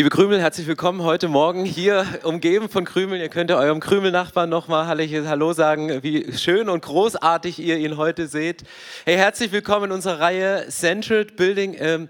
Liebe Krümel, herzlich willkommen heute Morgen hier umgeben von Krümeln. Ihr könnt ja eurem Krümelnachbarn nochmal Hallo sagen, wie schön und großartig ihr ihn heute seht. Hey, herzlich willkommen in unserer Reihe Centered Building. Ähm,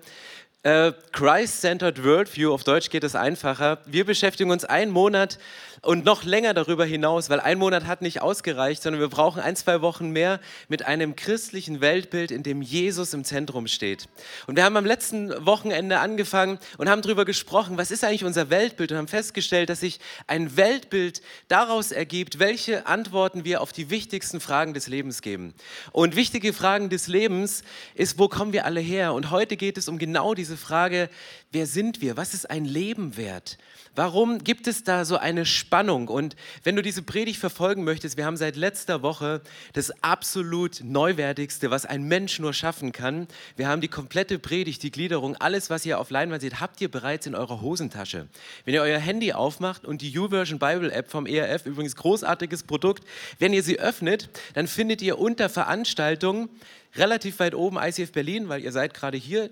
äh, Christ-Centered Worldview, auf Deutsch geht es einfacher. Wir beschäftigen uns einen Monat und noch länger darüber hinaus, weil ein Monat hat nicht ausgereicht, sondern wir brauchen ein, zwei Wochen mehr mit einem christlichen Weltbild, in dem Jesus im Zentrum steht. Und wir haben am letzten Wochenende angefangen und haben darüber gesprochen, was ist eigentlich unser Weltbild und haben festgestellt, dass sich ein Weltbild daraus ergibt, welche Antworten wir auf die wichtigsten Fragen des Lebens geben. Und wichtige Fragen des Lebens ist, wo kommen wir alle her? Und heute geht es um genau diese Frage, wer sind wir? Was ist ein Leben wert? Warum gibt es da so eine Spannung? Und wenn du diese Predigt verfolgen möchtest, wir haben seit letzter Woche das absolut Neuwertigste, was ein Mensch nur schaffen kann. Wir haben die komplette Predigt, die Gliederung, alles, was ihr auf Leinwand seht, habt ihr bereits in eurer Hosentasche. Wenn ihr euer Handy aufmacht und die YouVersion Bible App vom ERF, übrigens großartiges Produkt, wenn ihr sie öffnet, dann findet ihr unter Veranstaltungen relativ weit oben ICF Berlin, weil ihr seid gerade hier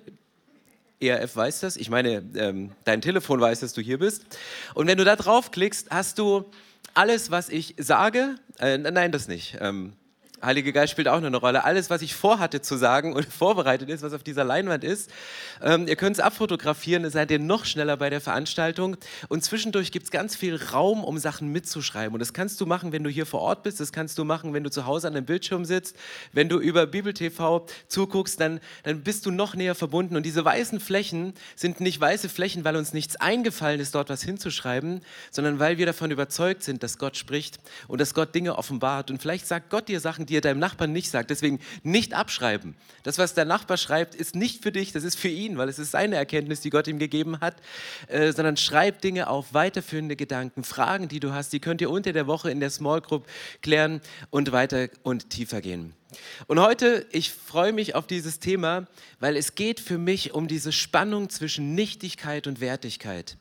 ERF weiß das, ich meine, ähm, dein Telefon weiß, dass du hier bist. Und wenn du da draufklickst, hast du alles, was ich sage, äh, nein, das nicht. Ähm, Heilige Geist spielt auch eine Rolle. Alles, was ich vorhatte zu sagen und vorbereitet ist, was auf dieser Leinwand ist, ähm, ihr könnt es abfotografieren, dann seid ihr noch schneller bei der Veranstaltung. Und zwischendurch gibt es ganz viel Raum, um Sachen mitzuschreiben. Und das kannst du machen, wenn du hier vor Ort bist, das kannst du machen, wenn du zu Hause an dem Bildschirm sitzt, wenn du über Bibel TV zuguckst, dann, dann bist du noch näher verbunden. Und diese weißen Flächen sind nicht weiße Flächen, weil uns nichts eingefallen ist, dort was hinzuschreiben, sondern weil wir davon überzeugt sind, dass Gott spricht und dass Gott Dinge offenbart. Und vielleicht sagt Gott dir Sachen, die er deinem Nachbarn nicht sagt. Deswegen nicht abschreiben. Das, was der Nachbar schreibt, ist nicht für dich, das ist für ihn, weil es ist seine Erkenntnis, die Gott ihm gegeben hat, äh, sondern schreib Dinge auf, weiterführende Gedanken, Fragen, die du hast, die könnt ihr unter der Woche in der Small Group klären und weiter und tiefer gehen. Und heute, ich freue mich auf dieses Thema, weil es geht für mich um diese Spannung zwischen Nichtigkeit und Wertigkeit.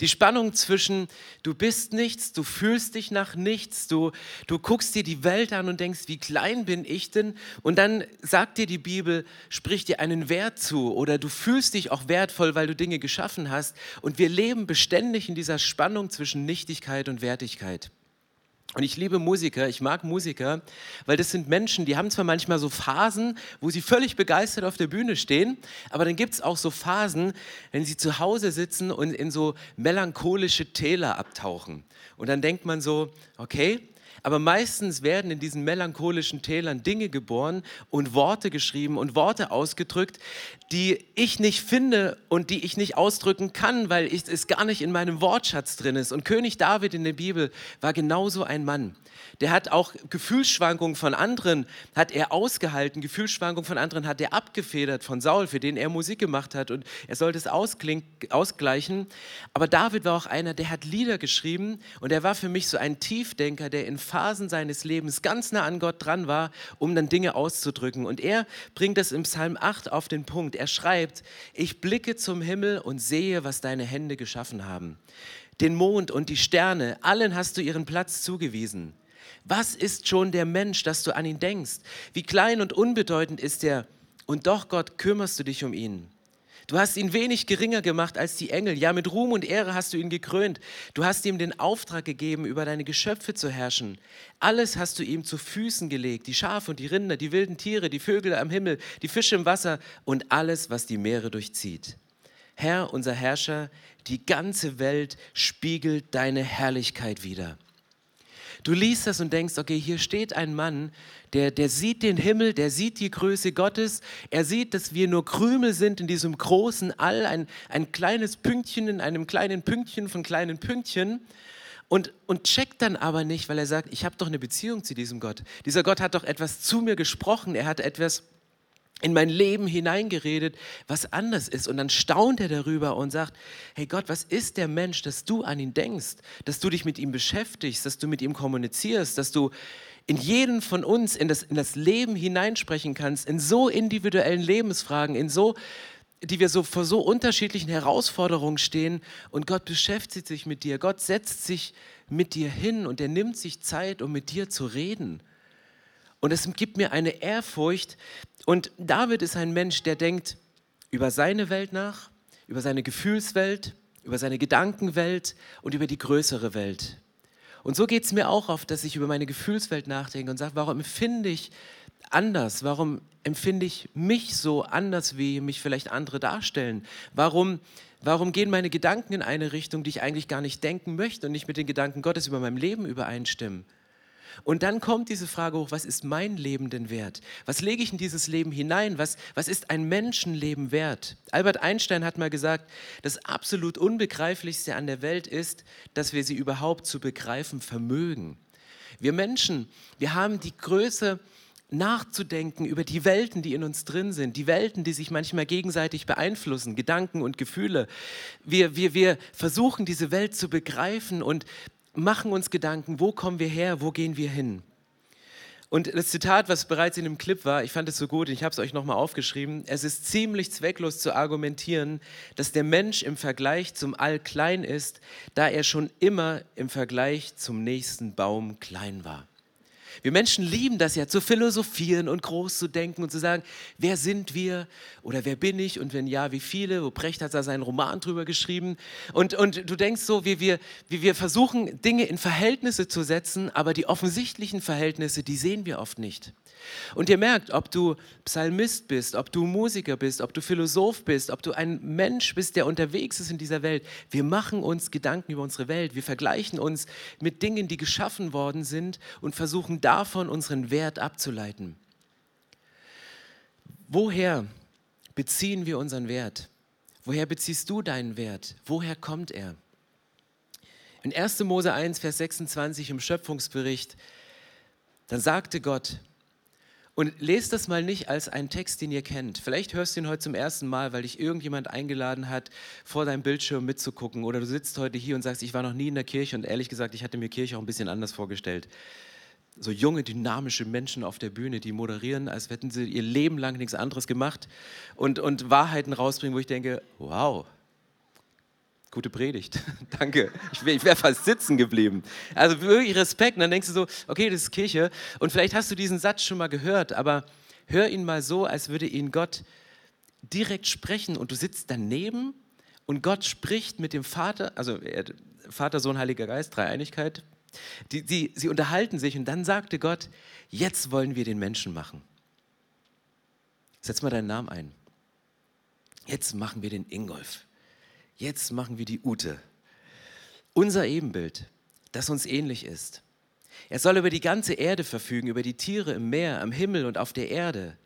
Die Spannung zwischen, du bist nichts, du fühlst dich nach nichts, du, du guckst dir die Welt an und denkst, wie klein bin ich denn? Und dann sagt dir die Bibel, spricht dir einen Wert zu oder du fühlst dich auch wertvoll, weil du Dinge geschaffen hast. Und wir leben beständig in dieser Spannung zwischen Nichtigkeit und Wertigkeit. Und ich liebe Musiker, ich mag Musiker, weil das sind Menschen, die haben zwar manchmal so Phasen, wo sie völlig begeistert auf der Bühne stehen, aber dann gibt es auch so Phasen, wenn sie zu Hause sitzen und in so melancholische Täler abtauchen. Und dann denkt man so, okay, aber meistens werden in diesen melancholischen Tälern Dinge geboren und Worte geschrieben und Worte ausgedrückt, die ich nicht finde und die ich nicht ausdrücken kann, weil es gar nicht in meinem Wortschatz drin ist. Und König David in der Bibel war genauso ein Mann der hat auch Gefühlsschwankungen von anderen, hat er ausgehalten, Gefühlsschwankungen von anderen hat er abgefedert von Saul, für den er Musik gemacht hat und er sollte es ausgleichen. Aber David war auch einer, der hat Lieder geschrieben und er war für mich so ein Tiefdenker, der in Phasen seines Lebens ganz nah an Gott dran war, um dann Dinge auszudrücken. Und er bringt das im Psalm 8 auf den Punkt. Er schreibt, ich blicke zum Himmel und sehe, was deine Hände geschaffen haben. Den Mond und die Sterne, allen hast du ihren Platz zugewiesen. Was ist schon der Mensch, dass du an ihn denkst? Wie klein und unbedeutend ist er? Und doch, Gott, kümmerst du dich um ihn. Du hast ihn wenig geringer gemacht als die Engel. Ja, mit Ruhm und Ehre hast du ihn gekrönt. Du hast ihm den Auftrag gegeben, über deine Geschöpfe zu herrschen. Alles hast du ihm zu Füßen gelegt. Die Schafe und die Rinder, die wilden Tiere, die Vögel am Himmel, die Fische im Wasser und alles, was die Meere durchzieht. Herr, unser Herrscher, die ganze Welt spiegelt deine Herrlichkeit wider. Du liest das und denkst, okay, hier steht ein Mann, der, der sieht den Himmel, der sieht die Größe Gottes, er sieht, dass wir nur Krümel sind in diesem großen All, ein, ein kleines Pünktchen in einem kleinen Pünktchen von kleinen Pünktchen. Und, und checkt dann aber nicht, weil er sagt, ich habe doch eine Beziehung zu diesem Gott. Dieser Gott hat doch etwas zu mir gesprochen, er hat etwas in mein Leben hineingeredet, was anders ist. Und dann staunt er darüber und sagt, hey Gott, was ist der Mensch, dass du an ihn denkst, dass du dich mit ihm beschäftigst, dass du mit ihm kommunizierst, dass du in jeden von uns in das, in das Leben hineinsprechen kannst, in so individuellen Lebensfragen, in so, die wir so vor so unterschiedlichen Herausforderungen stehen und Gott beschäftigt sich mit dir. Gott setzt sich mit dir hin und er nimmt sich Zeit, um mit dir zu reden. Und es gibt mir eine Ehrfurcht. Und David ist ein Mensch, der denkt über seine Welt nach, über seine Gefühlswelt, über seine Gedankenwelt und über die größere Welt. Und so geht es mir auch oft, dass ich über meine Gefühlswelt nachdenke und sage, warum empfinde ich anders? Warum empfinde ich mich so anders, wie mich vielleicht andere darstellen? Warum, warum gehen meine Gedanken in eine Richtung, die ich eigentlich gar nicht denken möchte und nicht mit den Gedanken Gottes über mein Leben übereinstimmen? Und dann kommt diese Frage hoch, was ist mein Leben denn wert? Was lege ich in dieses Leben hinein? Was, was ist ein Menschenleben wert? Albert Einstein hat mal gesagt, das absolut Unbegreiflichste an der Welt ist, dass wir sie überhaupt zu begreifen vermögen. Wir Menschen, wir haben die Größe, nachzudenken über die Welten, die in uns drin sind, die Welten, die sich manchmal gegenseitig beeinflussen, Gedanken und Gefühle. Wir, wir, wir versuchen diese Welt zu begreifen und machen uns Gedanken, wo kommen wir her, wo gehen wir hin. Und das Zitat, was bereits in dem Clip war, ich fand es so gut, ich habe es euch nochmal aufgeschrieben, es ist ziemlich zwecklos zu argumentieren, dass der Mensch im Vergleich zum All klein ist, da er schon immer im Vergleich zum nächsten Baum klein war. Wir Menschen lieben das ja, zu philosophieren und groß zu denken und zu sagen, wer sind wir oder wer bin ich und wenn ja, wie viele? Wo Brecht hat da seinen Roman drüber geschrieben. Und, und du denkst so, wie wir, wie wir versuchen, Dinge in Verhältnisse zu setzen, aber die offensichtlichen Verhältnisse, die sehen wir oft nicht. Und ihr merkt, ob du Psalmist bist, ob du Musiker bist, ob du Philosoph bist, ob du ein Mensch bist, der unterwegs ist in dieser Welt, wir machen uns Gedanken über unsere Welt, wir vergleichen uns mit Dingen, die geschaffen worden sind und versuchen davon unseren Wert abzuleiten. Woher beziehen wir unseren Wert? Woher beziehst du deinen Wert? Woher kommt er? In 1. Mose 1, Vers 26 im Schöpfungsbericht, dann sagte Gott, und lest das mal nicht als einen Text, den ihr kennt. Vielleicht hörst du ihn heute zum ersten Mal, weil dich irgendjemand eingeladen hat, vor deinem Bildschirm mitzugucken. Oder du sitzt heute hier und sagst, ich war noch nie in der Kirche und ehrlich gesagt, ich hatte mir Kirche auch ein bisschen anders vorgestellt. So junge, dynamische Menschen auf der Bühne, die moderieren, als hätten sie ihr Leben lang nichts anderes gemacht und, und Wahrheiten rausbringen, wo ich denke, wow, Gute Predigt, danke. Ich wäre wär fast sitzen geblieben. Also wirklich Respekt. Und dann denkst du so, okay, das ist Kirche. Und vielleicht hast du diesen Satz schon mal gehört, aber hör ihn mal so, als würde ihn Gott direkt sprechen und du sitzt daneben und Gott spricht mit dem Vater, also Vater, Sohn, Heiliger Geist, Dreieinigkeit. Die, die, sie unterhalten sich und dann sagte Gott, jetzt wollen wir den Menschen machen. Setz mal deinen Namen ein. Jetzt machen wir den Ingolf. Jetzt machen wir die Ute. Unser Ebenbild, das uns ähnlich ist. Er soll über die ganze Erde verfügen, über die Tiere im Meer, am Himmel und auf der Erde.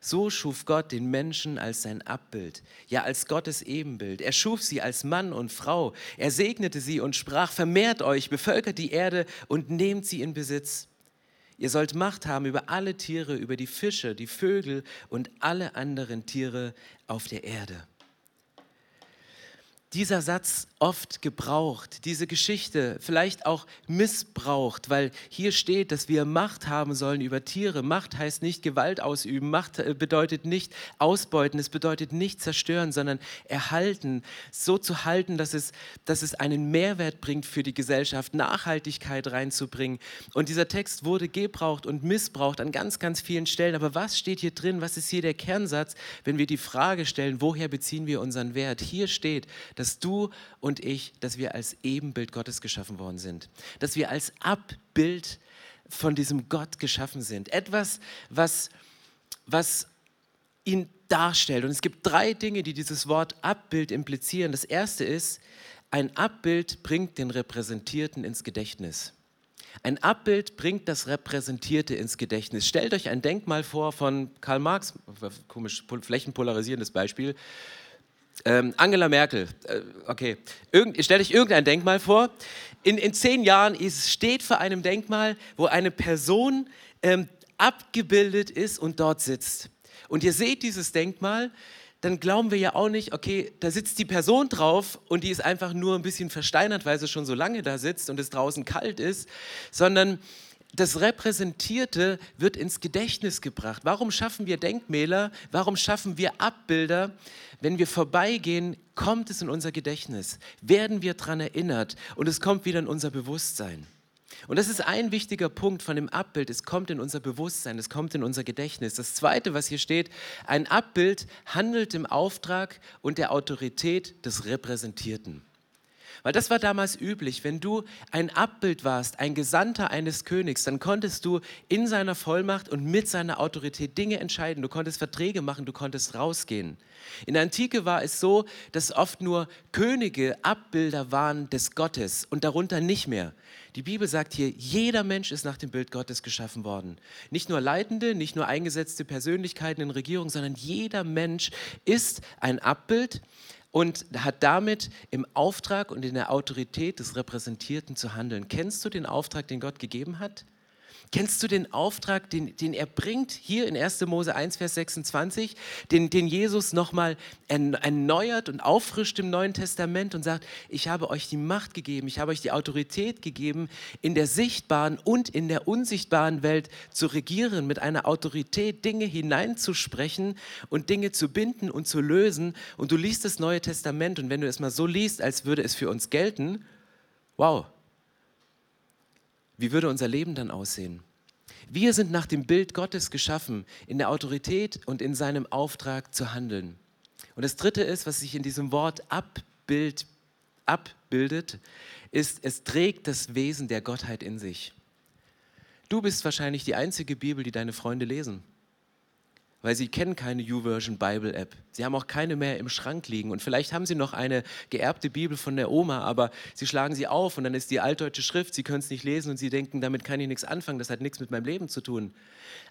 So schuf Gott den Menschen als sein Abbild, ja als Gottes Ebenbild. Er schuf sie als Mann und Frau. Er segnete sie und sprach, vermehrt euch, bevölkert die Erde und nehmt sie in Besitz. Ihr sollt Macht haben über alle Tiere, über die Fische, die Vögel und alle anderen Tiere auf der Erde dieser Satz oft gebraucht, diese Geschichte vielleicht auch missbraucht, weil hier steht, dass wir Macht haben sollen über Tiere. Macht heißt nicht Gewalt ausüben, Macht äh, bedeutet nicht ausbeuten, es bedeutet nicht zerstören, sondern erhalten, so zu halten, dass es, dass es einen Mehrwert bringt für die Gesellschaft, Nachhaltigkeit reinzubringen. Und dieser Text wurde gebraucht und missbraucht an ganz, ganz vielen Stellen. Aber was steht hier drin? Was ist hier der Kernsatz, wenn wir die Frage stellen, woher beziehen wir unseren Wert? Hier steht, dass du und ich, dass wir als Ebenbild Gottes geschaffen worden sind. Dass wir als Abbild von diesem Gott geschaffen sind. Etwas, was, was ihn darstellt. Und es gibt drei Dinge, die dieses Wort Abbild implizieren. Das erste ist, ein Abbild bringt den Repräsentierten ins Gedächtnis. Ein Abbild bringt das Repräsentierte ins Gedächtnis. Stellt euch ein Denkmal vor von Karl Marx, komisch, flächenpolarisierendes Beispiel, ähm, Angela Merkel, äh, okay, Irgend, stellt euch irgendein Denkmal vor. In, in zehn Jahren ist, steht vor einem Denkmal, wo eine Person ähm, abgebildet ist und dort sitzt. und ihr seht dieses Denkmal, dann glauben wir ja auch nicht, okay, da sitzt die Person drauf und die ist einfach nur ein bisschen versteinert, weil sie schon so lange da sitzt und es draußen kalt ist, sondern das Repräsentierte wird ins Gedächtnis gebracht. Warum schaffen wir Denkmäler? Warum schaffen wir Abbilder? Wenn wir vorbeigehen, kommt es in unser Gedächtnis, werden wir daran erinnert und es kommt wieder in unser Bewusstsein. Und das ist ein wichtiger Punkt von dem Abbild. Es kommt in unser Bewusstsein, es kommt in unser Gedächtnis. Das Zweite, was hier steht, ein Abbild handelt im Auftrag und der Autorität des Repräsentierten. Weil das war damals üblich. Wenn du ein Abbild warst, ein Gesandter eines Königs, dann konntest du in seiner Vollmacht und mit seiner Autorität Dinge entscheiden. Du konntest Verträge machen, du konntest rausgehen. In der Antike war es so, dass oft nur Könige Abbilder waren des Gottes und darunter nicht mehr. Die Bibel sagt hier, jeder Mensch ist nach dem Bild Gottes geschaffen worden. Nicht nur Leitende, nicht nur eingesetzte Persönlichkeiten in Regierungen, sondern jeder Mensch ist ein Abbild und hat damit im Auftrag und in der Autorität des Repräsentierten zu handeln. Kennst du den Auftrag, den Gott gegeben hat? Kennst du den Auftrag, den, den er bringt hier in 1. Mose 1, Vers 26, den, den Jesus nochmal erneuert und auffrischt im Neuen Testament und sagt, ich habe euch die Macht gegeben, ich habe euch die Autorität gegeben, in der sichtbaren und in der unsichtbaren Welt zu regieren, mit einer Autorität Dinge hineinzusprechen und Dinge zu binden und zu lösen. Und du liest das Neue Testament und wenn du es mal so liest, als würde es für uns gelten, wow, wie würde unser Leben dann aussehen? Wir sind nach dem Bild Gottes geschaffen, in der Autorität und in seinem Auftrag zu handeln. Und das Dritte ist, was sich in diesem Wort Abbild, abbildet, ist, es trägt das Wesen der Gottheit in sich. Du bist wahrscheinlich die einzige Bibel, die deine Freunde lesen weil sie kennen keine YouVersion Bible App. Sie haben auch keine mehr im Schrank liegen und vielleicht haben sie noch eine geerbte Bibel von der Oma, aber sie schlagen sie auf und dann ist die altdeutsche Schrift, sie können es nicht lesen und sie denken, damit kann ich nichts anfangen, das hat nichts mit meinem Leben zu tun.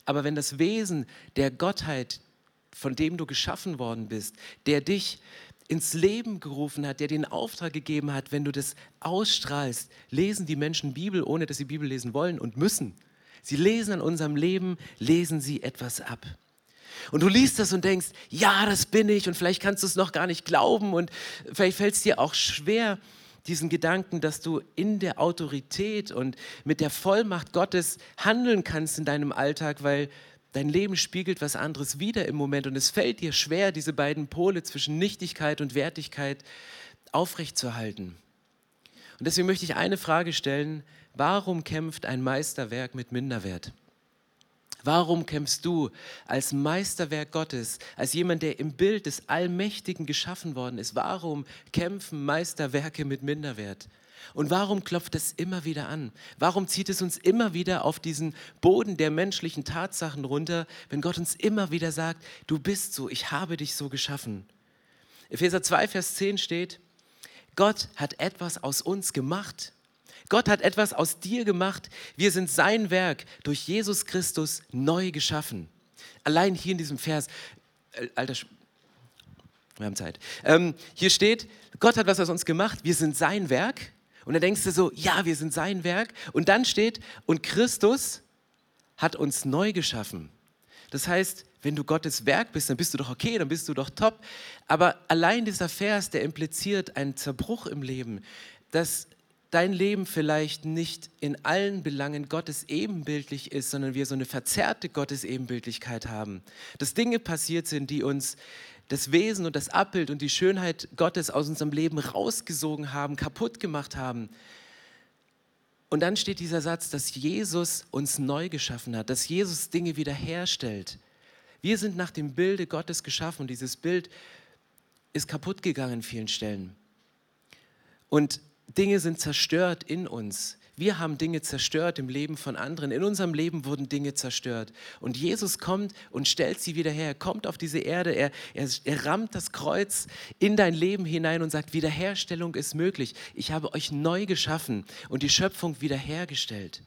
Aber wenn das Wesen der Gottheit, von dem du geschaffen worden bist, der dich ins Leben gerufen hat, der den Auftrag gegeben hat, wenn du das ausstrahlst, lesen die Menschen Bibel, ohne dass sie Bibel lesen wollen und müssen. Sie lesen an unserem Leben, lesen sie etwas ab. Und du liest das und denkst, ja, das bin ich und vielleicht kannst du es noch gar nicht glauben und vielleicht fällt es dir auch schwer, diesen Gedanken, dass du in der Autorität und mit der Vollmacht Gottes handeln kannst in deinem Alltag, weil dein Leben spiegelt was anderes wieder im Moment und es fällt dir schwer, diese beiden Pole zwischen Nichtigkeit und Wertigkeit aufrechtzuerhalten. Und deswegen möchte ich eine Frage stellen, warum kämpft ein Meisterwerk mit Minderwert? Warum kämpfst du als Meisterwerk Gottes, als jemand, der im Bild des Allmächtigen geschaffen worden ist? Warum kämpfen Meisterwerke mit Minderwert? Und warum klopft es immer wieder an? Warum zieht es uns immer wieder auf diesen Boden der menschlichen Tatsachen runter, wenn Gott uns immer wieder sagt, du bist so, ich habe dich so geschaffen? Epheser 2, Vers 10 steht, Gott hat etwas aus uns gemacht Gott hat etwas aus dir gemacht. Wir sind sein Werk durch Jesus Christus neu geschaffen. Allein hier in diesem Vers, äh, alter, wir haben Zeit. Ähm, hier steht, Gott hat was aus uns gemacht. Wir sind sein Werk. Und dann denkst du so, ja, wir sind sein Werk. Und dann steht, und Christus hat uns neu geschaffen. Das heißt, wenn du Gottes Werk bist, dann bist du doch okay, dann bist du doch top. Aber allein dieser Vers, der impliziert einen Zerbruch im Leben, dass dein Leben vielleicht nicht in allen Belangen Gottes ebenbildlich ist, sondern wir so eine verzerrte Gottes Ebenbildlichkeit haben. Dass Dinge passiert sind, die uns das Wesen und das Abbild und die Schönheit Gottes aus unserem Leben rausgesogen haben, kaputt gemacht haben. Und dann steht dieser Satz, dass Jesus uns neu geschaffen hat, dass Jesus Dinge wiederherstellt. Wir sind nach dem Bilde Gottes geschaffen und dieses Bild ist kaputt gegangen in vielen Stellen. Und Dinge sind zerstört in uns. Wir haben Dinge zerstört im Leben von anderen. In unserem Leben wurden Dinge zerstört. Und Jesus kommt und stellt sie wieder her. Er kommt auf diese Erde. Er, er, er rammt das Kreuz in dein Leben hinein und sagt, Wiederherstellung ist möglich. Ich habe euch neu geschaffen und die Schöpfung wiederhergestellt.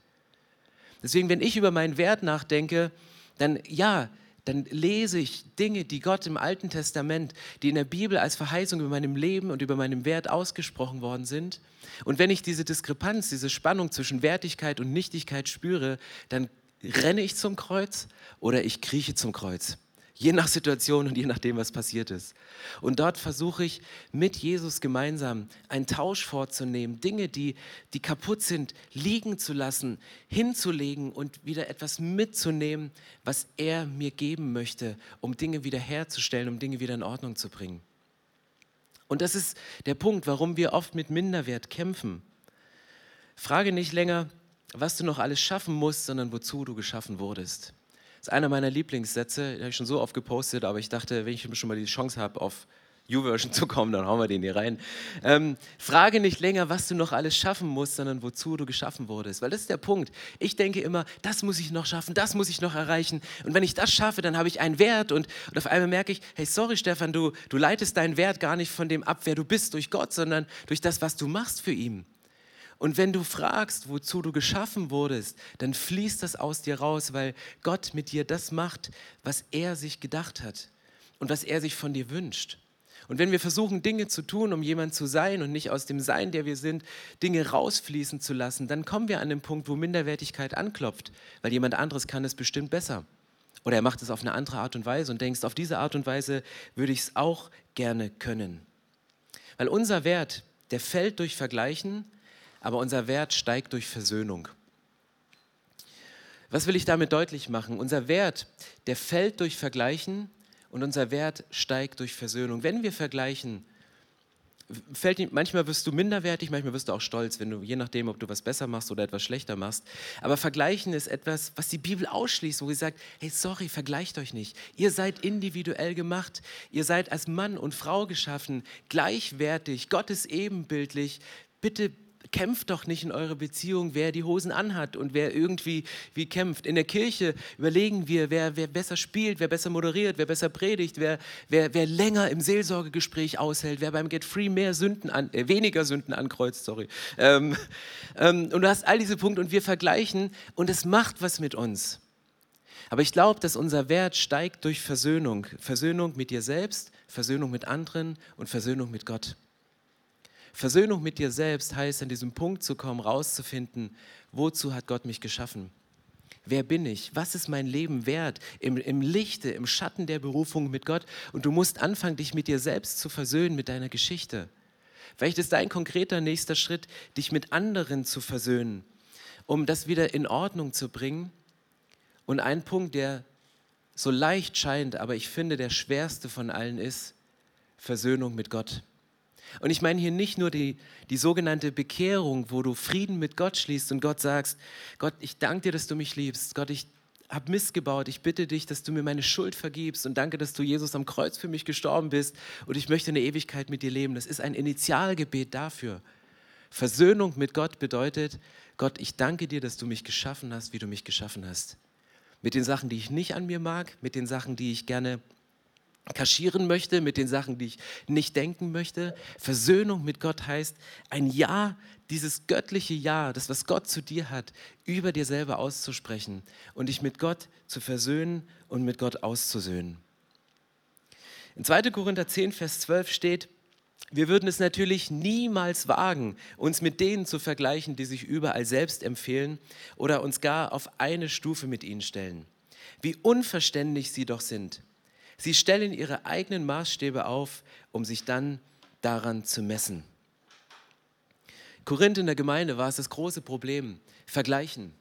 Deswegen, wenn ich über meinen Wert nachdenke, dann ja, dann lese ich Dinge, die Gott im Alten Testament, die in der Bibel als Verheißung über meinem Leben und über meinem Wert ausgesprochen worden sind. Und wenn ich diese Diskrepanz, diese Spannung zwischen Wertigkeit und Nichtigkeit spüre, dann renne ich zum Kreuz oder ich krieche zum Kreuz. Je nach Situation und je nachdem, was passiert ist. Und dort versuche ich mit Jesus gemeinsam einen Tausch vorzunehmen, Dinge, die, die kaputt sind, liegen zu lassen, hinzulegen und wieder etwas mitzunehmen, was er mir geben möchte, um Dinge wiederherzustellen, um Dinge wieder in Ordnung zu bringen. Und das ist der Punkt, warum wir oft mit Minderwert kämpfen. Frage nicht länger, was du noch alles schaffen musst, sondern wozu du geschaffen wurdest. Das ist einer meiner Lieblingssätze, den habe ich schon so oft gepostet, aber ich dachte, wenn ich schon mal die Chance habe, auf U-Version zu kommen, dann hauen wir den hier rein. Ähm, frage nicht länger, was du noch alles schaffen musst, sondern wozu du geschaffen wurdest. Weil das ist der Punkt. Ich denke immer, das muss ich noch schaffen, das muss ich noch erreichen. Und wenn ich das schaffe, dann habe ich einen Wert. Und, und auf einmal merke ich, hey, sorry Stefan, du, du leitest deinen Wert gar nicht von dem ab, wer du bist durch Gott, sondern durch das, was du machst für ihn. Und wenn du fragst, wozu du geschaffen wurdest, dann fließt das aus dir raus, weil Gott mit dir das macht, was er sich gedacht hat und was er sich von dir wünscht. Und wenn wir versuchen, Dinge zu tun, um jemand zu sein und nicht aus dem Sein, der wir sind, Dinge rausfließen zu lassen, dann kommen wir an den Punkt, wo Minderwertigkeit anklopft, weil jemand anderes kann es bestimmt besser. Oder er macht es auf eine andere Art und Weise und denkst, auf diese Art und Weise würde ich es auch gerne können. Weil unser Wert, der fällt durch Vergleichen, aber unser Wert steigt durch Versöhnung. Was will ich damit deutlich machen? Unser Wert, der fällt durch Vergleichen und unser Wert steigt durch Versöhnung. Wenn wir vergleichen, fällt, manchmal wirst du minderwertig, manchmal wirst du auch stolz, wenn du, je nachdem, ob du was besser machst oder etwas schlechter machst. Aber vergleichen ist etwas, was die Bibel ausschließt, wo sie sagt, hey, sorry, vergleicht euch nicht. Ihr seid individuell gemacht. Ihr seid als Mann und Frau geschaffen, gleichwertig, Gottes ebenbildlich. Bitte kämpft doch nicht in eurer Beziehung, wer die Hosen anhat und wer irgendwie wie kämpft. In der Kirche überlegen wir, wer, wer besser spielt, wer besser moderiert, wer besser predigt, wer, wer, wer länger im Seelsorgegespräch aushält, wer beim Get Free mehr Sünden an, äh, weniger Sünden ankreuzt, sorry. Ähm, ähm, und du hast all diese Punkte und wir vergleichen und es macht was mit uns. Aber ich glaube, dass unser Wert steigt durch Versöhnung. Versöhnung mit dir selbst, Versöhnung mit anderen und Versöhnung mit Gott. Versöhnung mit dir selbst heißt, an diesem Punkt zu kommen, rauszufinden, wozu hat Gott mich geschaffen? Wer bin ich? Was ist mein Leben wert? Im, Im Lichte, im Schatten der Berufung mit Gott. Und du musst anfangen, dich mit dir selbst zu versöhnen, mit deiner Geschichte. Vielleicht ist dein konkreter nächster Schritt, dich mit anderen zu versöhnen, um das wieder in Ordnung zu bringen. Und ein Punkt, der so leicht scheint, aber ich finde der schwerste von allen ist Versöhnung mit Gott. Und ich meine hier nicht nur die, die sogenannte Bekehrung, wo du Frieden mit Gott schließt und Gott sagst, Gott, ich danke dir, dass du mich liebst. Gott, ich habe Mist gebaut. Ich bitte dich, dass du mir meine Schuld vergibst und danke, dass du Jesus am Kreuz für mich gestorben bist und ich möchte eine Ewigkeit mit dir leben. Das ist ein Initialgebet dafür. Versöhnung mit Gott bedeutet, Gott, ich danke dir, dass du mich geschaffen hast, wie du mich geschaffen hast. Mit den Sachen, die ich nicht an mir mag, mit den Sachen, die ich gerne kaschieren möchte, mit den Sachen, die ich nicht denken möchte. Versöhnung mit Gott heißt, ein Ja, dieses göttliche Ja, das, was Gott zu dir hat, über dir selber auszusprechen und dich mit Gott zu versöhnen und mit Gott auszusöhnen. In 2. Korinther 10, Vers 12 steht, wir würden es natürlich niemals wagen, uns mit denen zu vergleichen, die sich überall selbst empfehlen oder uns gar auf eine Stufe mit ihnen stellen. Wie unverständlich sie doch sind. Sie stellen ihre eigenen Maßstäbe auf, um sich dann daran zu messen. Korinth in der Gemeinde war es das große Problem. Vergleichen.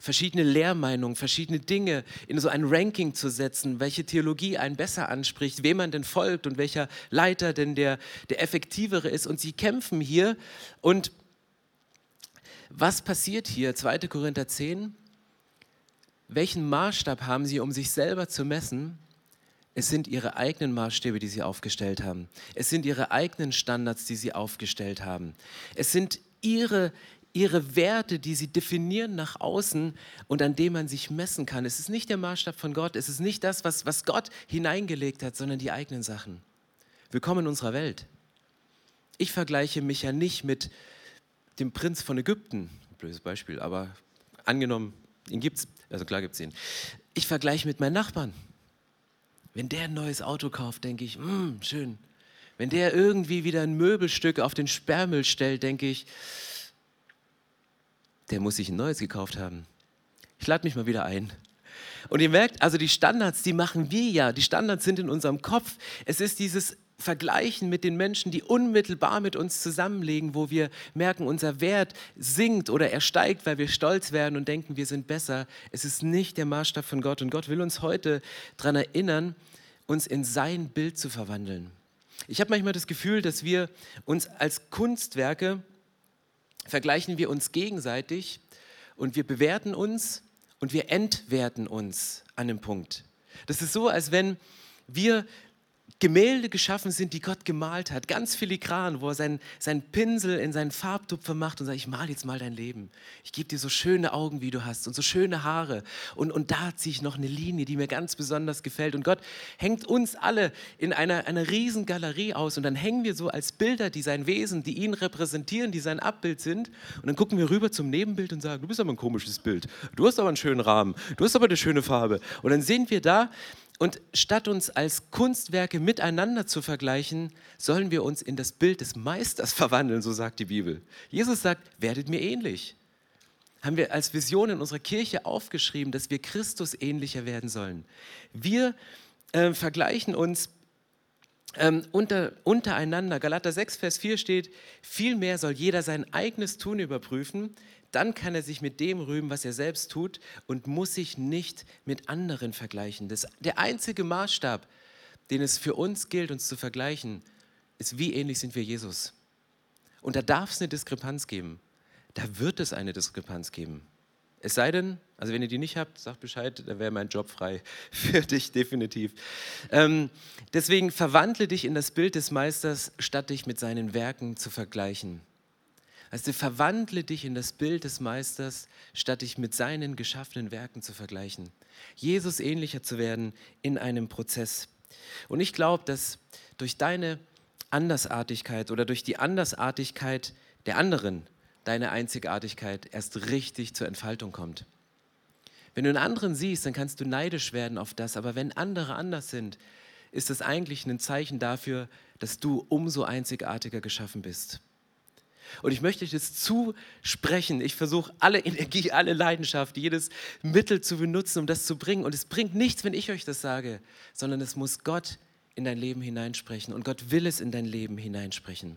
Verschiedene Lehrmeinungen, verschiedene Dinge in so ein Ranking zu setzen, welche Theologie einen besser anspricht, wem man denn folgt und welcher Leiter denn der, der effektivere ist. Und sie kämpfen hier. Und was passiert hier? 2. Korinther 10. Welchen Maßstab haben sie, um sich selber zu messen? Es sind ihre eigenen Maßstäbe, die sie aufgestellt haben. Es sind ihre eigenen Standards, die sie aufgestellt haben. Es sind ihre, ihre Werte, die sie definieren nach außen und an dem man sich messen kann. Es ist nicht der Maßstab von Gott, es ist nicht das, was, was Gott hineingelegt hat, sondern die eigenen Sachen. Willkommen in unserer Welt. Ich vergleiche mich ja nicht mit dem Prinz von Ägypten, blödes Beispiel, aber angenommen, ihn gibt es, also klar gibt es ihn. Ich vergleiche mit meinen Nachbarn. Wenn der ein neues Auto kauft, denke ich, mm, schön. Wenn der irgendwie wieder ein Möbelstück auf den Sperrmüll stellt, denke ich, der muss sich ein neues gekauft haben. Ich lade mich mal wieder ein. Und ihr merkt, also die Standards, die machen wir ja. Die Standards sind in unserem Kopf. Es ist dieses Vergleichen mit den Menschen, die unmittelbar mit uns zusammenlegen, wo wir merken, unser Wert sinkt oder er steigt, weil wir stolz werden und denken, wir sind besser. Es ist nicht der Maßstab von Gott. Und Gott will uns heute daran erinnern, uns in sein Bild zu verwandeln. Ich habe manchmal das Gefühl, dass wir uns als Kunstwerke vergleichen wir uns gegenseitig und wir bewerten uns und wir entwerten uns an dem Punkt. Das ist so, als wenn wir Gemälde geschaffen sind, die Gott gemalt hat, ganz filigran, wo er seinen, seinen Pinsel in seinen Farbtupfer macht und sagt, ich mal jetzt mal dein Leben. Ich gebe dir so schöne Augen, wie du hast und so schöne Haare. Und, und da ziehe ich noch eine Linie, die mir ganz besonders gefällt. Und Gott hängt uns alle in einer, einer riesen Galerie aus und dann hängen wir so als Bilder, die sein Wesen, die ihn repräsentieren, die sein Abbild sind. Und dann gucken wir rüber zum Nebenbild und sagen, du bist aber ein komisches Bild. Du hast aber einen schönen Rahmen. Du hast aber eine schöne Farbe. Und dann sehen wir da, und statt uns als Kunstwerke miteinander zu vergleichen, sollen wir uns in das Bild des Meisters verwandeln, so sagt die Bibel. Jesus sagt, werdet mir ähnlich. Haben wir als Vision in unserer Kirche aufgeschrieben, dass wir Christus ähnlicher werden sollen. Wir äh, vergleichen uns ähm, unter, untereinander. Galater 6, Vers 4 steht, vielmehr soll jeder sein eigenes Tun überprüfen, dann kann er sich mit dem rühmen, was er selbst tut und muss sich nicht mit anderen vergleichen. Das, der einzige Maßstab, den es für uns gilt, uns zu vergleichen, ist, wie ähnlich sind wir Jesus. Und da darf es eine Diskrepanz geben. Da wird es eine Diskrepanz geben. Es sei denn, also wenn ihr die nicht habt, sagt Bescheid, dann wäre mein Job frei für dich definitiv. Ähm, deswegen verwandle dich in das Bild des Meisters, statt dich mit seinen Werken zu vergleichen. Also verwandle dich in das Bild des Meisters, statt dich mit seinen geschaffenen Werken zu vergleichen. Jesus ähnlicher zu werden in einem Prozess. Und ich glaube, dass durch deine Andersartigkeit oder durch die Andersartigkeit der anderen deine Einzigartigkeit erst richtig zur Entfaltung kommt. Wenn du einen anderen siehst, dann kannst du neidisch werden auf das, aber wenn andere anders sind, ist das eigentlich ein Zeichen dafür, dass du umso einzigartiger geschaffen bist. Und ich möchte das zusprechen. Ich versuche alle Energie, alle Leidenschaft, jedes Mittel zu benutzen, um das zu bringen. Und es bringt nichts, wenn ich euch das sage, sondern es muss Gott in dein Leben hineinsprechen. Und Gott will es in dein Leben hineinsprechen.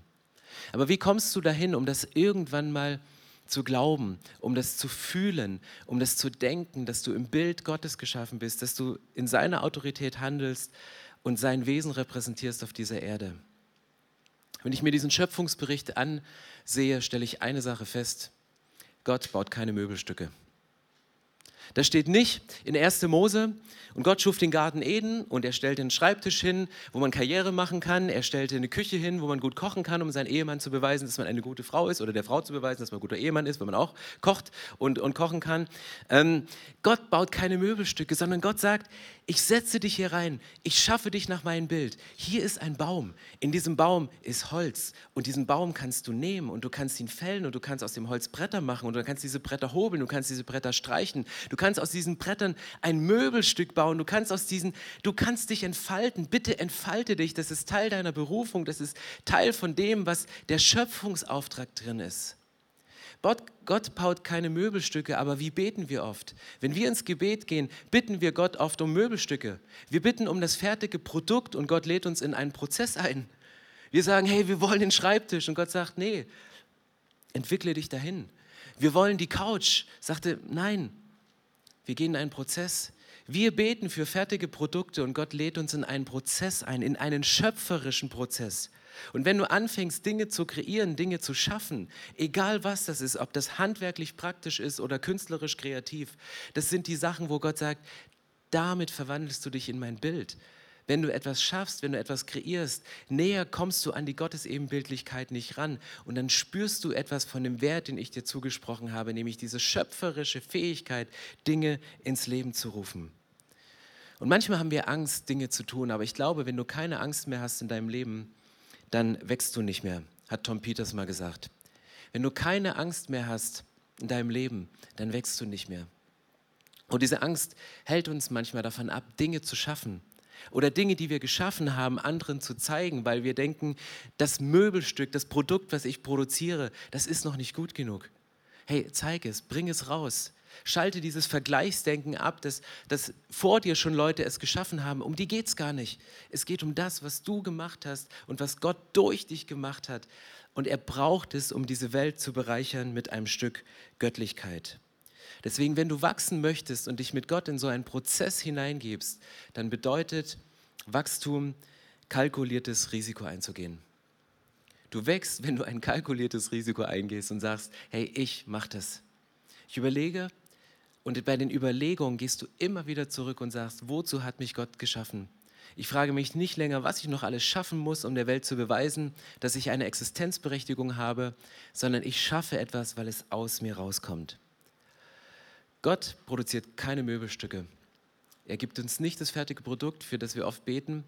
Aber wie kommst du dahin, um das irgendwann mal zu glauben, um das zu fühlen, um das zu denken, dass du im Bild Gottes geschaffen bist, dass du in seiner Autorität handelst und sein Wesen repräsentierst auf dieser Erde? Wenn ich mir diesen Schöpfungsbericht ansehe, stelle ich eine Sache fest. Gott baut keine Möbelstücke. Das steht nicht in 1. Mose. Und Gott schuf den Garten Eden und er stellte einen Schreibtisch hin, wo man Karriere machen kann. Er stellte eine Küche hin, wo man gut kochen kann, um seinem Ehemann zu beweisen, dass man eine gute Frau ist oder der Frau zu beweisen, dass man ein guter Ehemann ist, wenn man auch kocht und, und kochen kann. Ähm, Gott baut keine Möbelstücke, sondern Gott sagt, ich setze dich hier rein, ich schaffe dich nach meinem Bild. Hier ist ein Baum, in diesem Baum ist Holz und diesen Baum kannst du nehmen und du kannst ihn fällen und du kannst aus dem Holz Bretter machen und du kannst diese Bretter hobeln, du kannst diese Bretter streichen, du kannst aus diesen Brettern ein Möbelstück bauen, du kannst aus diesen, du kannst dich entfalten, bitte entfalte dich, das ist Teil deiner Berufung, das ist Teil von dem, was der Schöpfungsauftrag drin ist. Gott baut keine Möbelstücke, aber wie beten wir oft? Wenn wir ins Gebet gehen, bitten wir Gott oft um Möbelstücke. Wir bitten um das fertige Produkt und Gott lädt uns in einen Prozess ein. Wir sagen, hey, wir wollen den Schreibtisch und Gott sagt, nee, entwickle dich dahin. Wir wollen die Couch. Sagte, nein, wir gehen in einen Prozess. Wir beten für fertige Produkte und Gott lädt uns in einen Prozess ein, in einen schöpferischen Prozess. Und wenn du anfängst, Dinge zu kreieren, Dinge zu schaffen, egal was das ist, ob das handwerklich praktisch ist oder künstlerisch kreativ, das sind die Sachen, wo Gott sagt, damit verwandelst du dich in mein Bild. Wenn du etwas schaffst, wenn du etwas kreierst, näher kommst du an die Gottesebenbildlichkeit nicht ran. Und dann spürst du etwas von dem Wert, den ich dir zugesprochen habe, nämlich diese schöpferische Fähigkeit, Dinge ins Leben zu rufen. Und manchmal haben wir Angst, Dinge zu tun, aber ich glaube, wenn du keine Angst mehr hast in deinem Leben, dann wächst du nicht mehr, hat Tom Peters mal gesagt. Wenn du keine Angst mehr hast in deinem Leben, dann wächst du nicht mehr. Und diese Angst hält uns manchmal davon ab, Dinge zu schaffen oder Dinge, die wir geschaffen haben, anderen zu zeigen, weil wir denken, das Möbelstück, das Produkt, was ich produziere, das ist noch nicht gut genug. Hey, zeig es, bring es raus. Schalte dieses Vergleichsdenken ab, dass, dass vor dir schon Leute es geschaffen haben. Um die geht es gar nicht. Es geht um das, was du gemacht hast und was Gott durch dich gemacht hat. Und er braucht es, um diese Welt zu bereichern mit einem Stück Göttlichkeit. Deswegen, wenn du wachsen möchtest und dich mit Gott in so einen Prozess hineingibst, dann bedeutet Wachstum, kalkuliertes Risiko einzugehen. Du wächst, wenn du ein kalkuliertes Risiko eingehst und sagst, hey, ich mache das. Ich überlege und bei den Überlegungen gehst du immer wieder zurück und sagst, wozu hat mich Gott geschaffen? Ich frage mich nicht länger, was ich noch alles schaffen muss, um der Welt zu beweisen, dass ich eine Existenzberechtigung habe, sondern ich schaffe etwas, weil es aus mir rauskommt. Gott produziert keine Möbelstücke. Er gibt uns nicht das fertige Produkt, für das wir oft beten,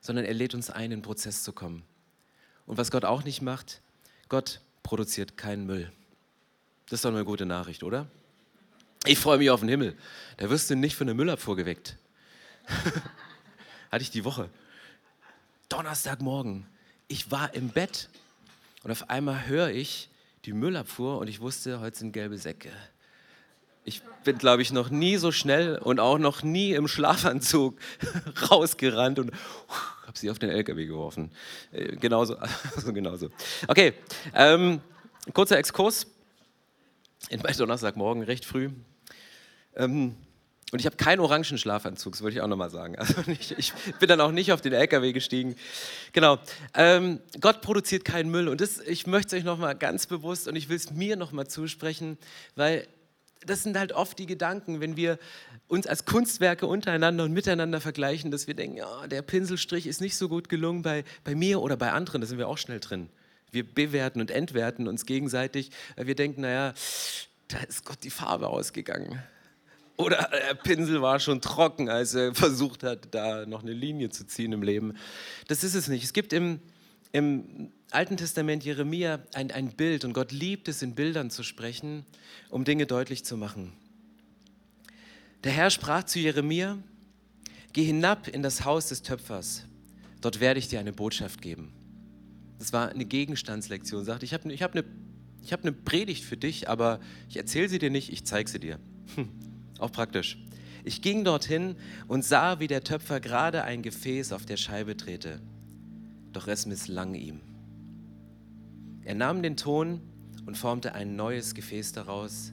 sondern er lädt uns ein, in den Prozess zu kommen. Und was Gott auch nicht macht, Gott produziert keinen Müll. Das ist doch eine gute Nachricht, oder? Ich freue mich auf den Himmel. Da wirst du nicht von der Müllabfuhr geweckt. Hatte ich die Woche. Donnerstagmorgen. Ich war im Bett und auf einmal höre ich die Müllabfuhr und ich wusste, heute sind gelbe Säcke. Ich bin, glaube ich, noch nie so schnell und auch noch nie im Schlafanzug rausgerannt und habe sie auf den LKW geworfen. Äh, genauso, also genauso. Okay, ähm, kurzer Exkurs. In bei Donnerstagmorgen, recht früh. Ähm, und ich habe keinen orangen Schlafanzug, das wollte ich auch nochmal sagen. Also nicht, ich bin dann auch nicht auf den LKW gestiegen. Genau. Ähm, Gott produziert keinen Müll. Und das, ich möchte es euch nochmal ganz bewusst und ich will es mir nochmal zusprechen, weil das sind halt oft die Gedanken, wenn wir uns als Kunstwerke untereinander und miteinander vergleichen, dass wir denken, ja, der Pinselstrich ist nicht so gut gelungen bei, bei mir oder bei anderen, da sind wir auch schnell drin. Wir bewerten und entwerten uns gegenseitig, weil wir denken, naja, da ist Gott die Farbe ausgegangen. Oder der Pinsel war schon trocken, als er versucht hat, da noch eine Linie zu ziehen im Leben. Das ist es nicht. Es gibt im, im Alten Testament Jeremia ein, ein Bild und Gott liebt es, in Bildern zu sprechen, um Dinge deutlich zu machen. Der Herr sprach zu Jeremia, geh hinab in das Haus des Töpfers, dort werde ich dir eine Botschaft geben. Das war eine Gegenstandslektion. Er sagte, ich habe ich hab eine, hab eine Predigt für dich, aber ich erzähle sie dir nicht, ich zeige sie dir. Hm, auch praktisch. Ich ging dorthin und sah, wie der Töpfer gerade ein Gefäß auf der Scheibe drehte. Doch es misslang ihm. Er nahm den Ton und formte ein neues Gefäß daraus,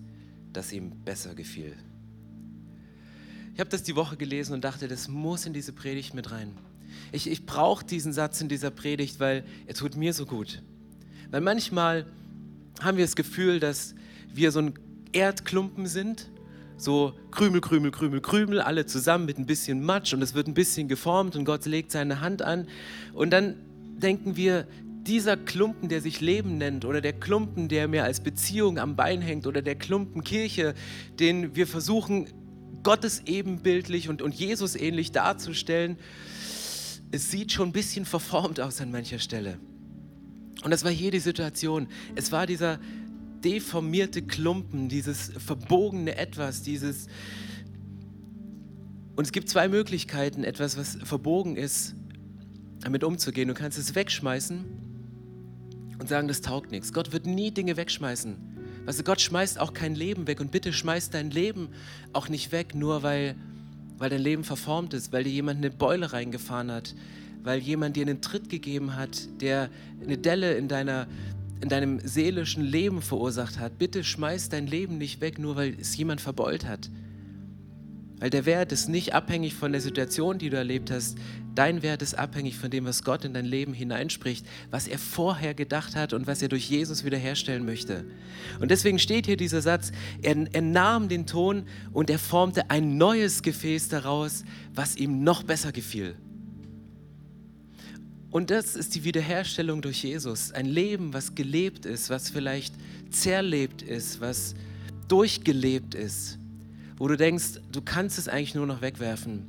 das ihm besser gefiel. Ich habe das die Woche gelesen und dachte, das muss in diese Predigt mit rein. Ich, ich brauche diesen Satz in dieser Predigt, weil er tut mir so gut. Weil manchmal haben wir das Gefühl, dass wir so ein Erdklumpen sind, so Krümel, Krümel, Krümel, Krümel, alle zusammen mit ein bisschen Matsch und es wird ein bisschen geformt und Gott legt seine Hand an und dann denken wir, dieser Klumpen, der sich Leben nennt, oder der Klumpen, der mir als Beziehung am Bein hängt, oder der Klumpen Kirche, den wir versuchen, Gottes ebenbildlich und, und Jesus ähnlich darzustellen, es sieht schon ein bisschen verformt aus an mancher Stelle. Und das war hier die Situation. Es war dieser deformierte Klumpen, dieses verbogene Etwas, dieses... Und es gibt zwei Möglichkeiten, etwas, was verbogen ist, damit umzugehen. Du kannst es wegschmeißen und sagen, das taugt nichts. Gott wird nie Dinge wegschmeißen. Weißt du, Gott schmeißt auch kein Leben weg und bitte schmeiß dein Leben auch nicht weg, nur weil, weil dein Leben verformt ist, weil dir jemand eine Beule reingefahren hat, weil jemand dir einen Tritt gegeben hat, der eine Delle in, deiner, in deinem seelischen Leben verursacht hat. Bitte schmeiß dein Leben nicht weg, nur weil es jemand verbeult hat. Weil der Wert ist nicht abhängig von der Situation, die du erlebt hast. Dein Wert ist abhängig von dem, was Gott in dein Leben hineinspricht, was er vorher gedacht hat und was er durch Jesus wiederherstellen möchte. Und deswegen steht hier dieser Satz, er, er nahm den Ton und er formte ein neues Gefäß daraus, was ihm noch besser gefiel. Und das ist die Wiederherstellung durch Jesus. Ein Leben, was gelebt ist, was vielleicht zerlebt ist, was durchgelebt ist wo du denkst, du kannst es eigentlich nur noch wegwerfen.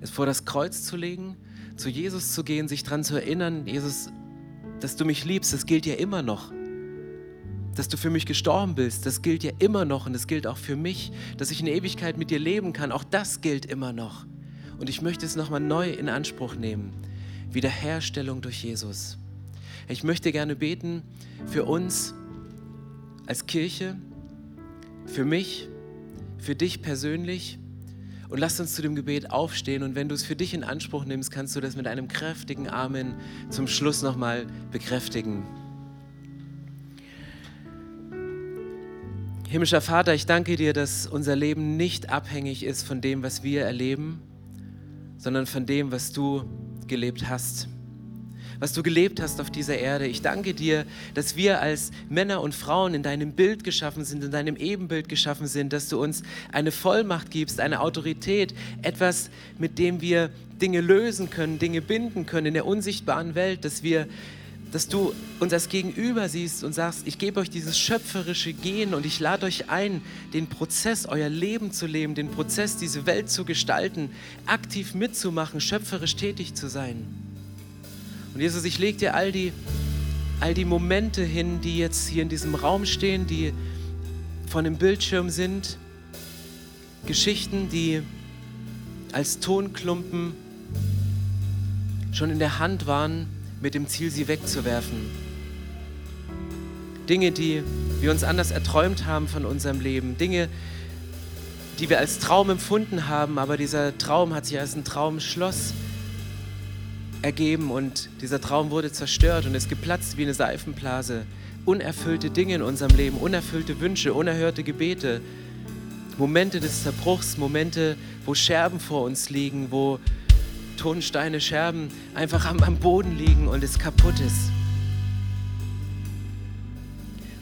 Es vor das Kreuz zu legen, zu Jesus zu gehen, sich daran zu erinnern, Jesus, dass du mich liebst, das gilt ja immer noch. Dass du für mich gestorben bist, das gilt ja immer noch und das gilt auch für mich. Dass ich in Ewigkeit mit dir leben kann, auch das gilt immer noch. Und ich möchte es nochmal neu in Anspruch nehmen. Wiederherstellung durch Jesus. Ich möchte gerne beten für uns als Kirche, für mich, für dich persönlich. Und lass uns zu dem Gebet aufstehen. Und wenn du es für dich in Anspruch nimmst, kannst du das mit einem kräftigen Amen zum Schluss nochmal bekräftigen. Himmlischer Vater, ich danke dir, dass unser Leben nicht abhängig ist von dem, was wir erleben, sondern von dem, was du gelebt hast was du gelebt hast auf dieser Erde. Ich danke dir, dass wir als Männer und Frauen in deinem Bild geschaffen sind, in deinem Ebenbild geschaffen sind, dass du uns eine Vollmacht gibst, eine Autorität, etwas, mit dem wir Dinge lösen können, Dinge binden können in der unsichtbaren Welt, dass wir dass du uns als Gegenüber siehst und sagst, ich gebe euch dieses schöpferische Gehen und ich lade euch ein, den Prozess, euer Leben zu leben, den Prozess, diese Welt zu gestalten, aktiv mitzumachen, schöpferisch tätig zu sein. Und Jesus, ich lege dir all die, all die Momente hin, die jetzt hier in diesem Raum stehen, die von dem Bildschirm sind, Geschichten, die als Tonklumpen schon in der Hand waren, mit dem Ziel, sie wegzuwerfen. Dinge, die wir uns anders erträumt haben von unserem Leben. Dinge, die wir als Traum empfunden haben, aber dieser Traum hat sich als ein Traumschloss ergeben und dieser Traum wurde zerstört und ist geplatzt wie eine Seifenblase. Unerfüllte Dinge in unserem Leben, unerfüllte Wünsche, unerhörte Gebete, Momente des Zerbruchs, Momente, wo Scherben vor uns liegen, wo Tonsteine, Scherben einfach am, am Boden liegen und es kaputt ist.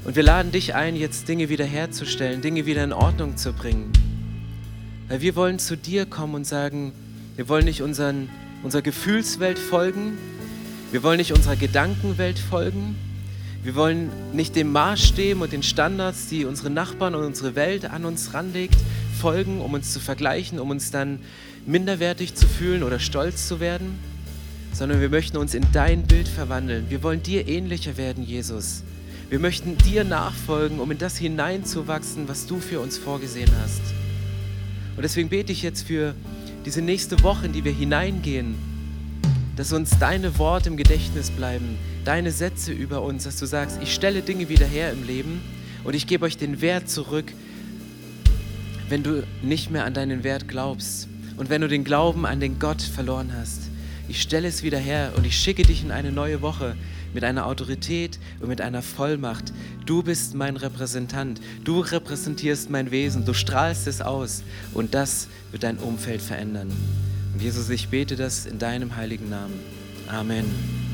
Und wir laden dich ein, jetzt Dinge wiederherzustellen, Dinge wieder in Ordnung zu bringen. Weil wir wollen zu dir kommen und sagen, wir wollen nicht unseren unserer Gefühlswelt folgen. Wir wollen nicht unserer Gedankenwelt folgen. Wir wollen nicht dem Maßstäben und den Standards, die unsere Nachbarn und unsere Welt an uns ranlegt, folgen, um uns zu vergleichen, um uns dann minderwertig zu fühlen oder stolz zu werden, sondern wir möchten uns in dein Bild verwandeln. Wir wollen dir ähnlicher werden, Jesus. Wir möchten dir nachfolgen, um in das hineinzuwachsen, was du für uns vorgesehen hast. Und deswegen bete ich jetzt für diese nächste Woche, in die wir hineingehen, dass uns deine Worte im Gedächtnis bleiben, deine Sätze über uns, dass du sagst, ich stelle Dinge wieder her im Leben und ich gebe euch den Wert zurück, wenn du nicht mehr an deinen Wert glaubst und wenn du den Glauben an den Gott verloren hast. Ich stelle es wieder her und ich schicke dich in eine neue Woche mit einer Autorität und mit einer Vollmacht. Du bist mein Repräsentant. Du repräsentierst mein Wesen. Du strahlst es aus. Und das wird dein Umfeld verändern. Und Jesus, ich bete das in deinem heiligen Namen. Amen.